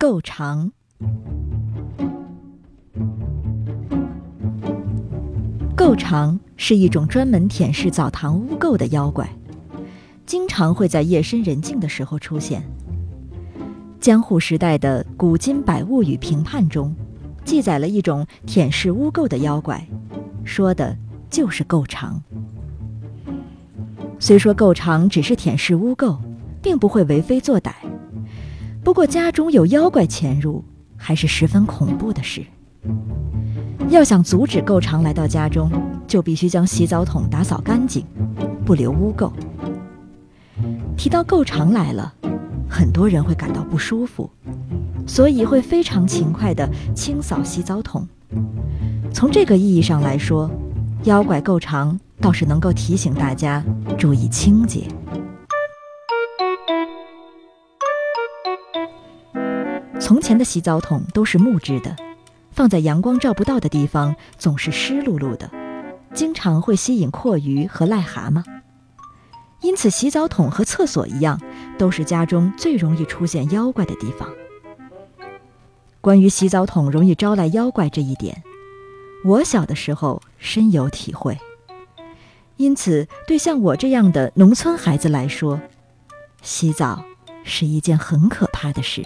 够长。够长是一种专门舔舐澡堂污垢的妖怪，经常会在夜深人静的时候出现。江户时代的《古今百物语评判》中，记载了一种舔舐污垢的妖怪，说的就是够长。虽说够长只是舔舐污垢，并不会为非作歹，不过家中有妖怪潜入，还是十分恐怖的事。要想阻止够长来到家中，就必须将洗澡桶打扫干净，不留污垢。提到够长来了。很多人会感到不舒服，所以会非常勤快地清扫洗澡桶。从这个意义上来说，妖怪够长倒是能够提醒大家注意清洁。从前的洗澡桶都是木质的，放在阳光照不到的地方，总是湿漉漉的，经常会吸引蛞蝓和癞蛤蟆。因此，洗澡桶和厕所一样，都是家中最容易出现妖怪的地方。关于洗澡桶容易招来妖怪这一点，我小的时候深有体会。因此，对像我这样的农村孩子来说，洗澡是一件很可怕的事。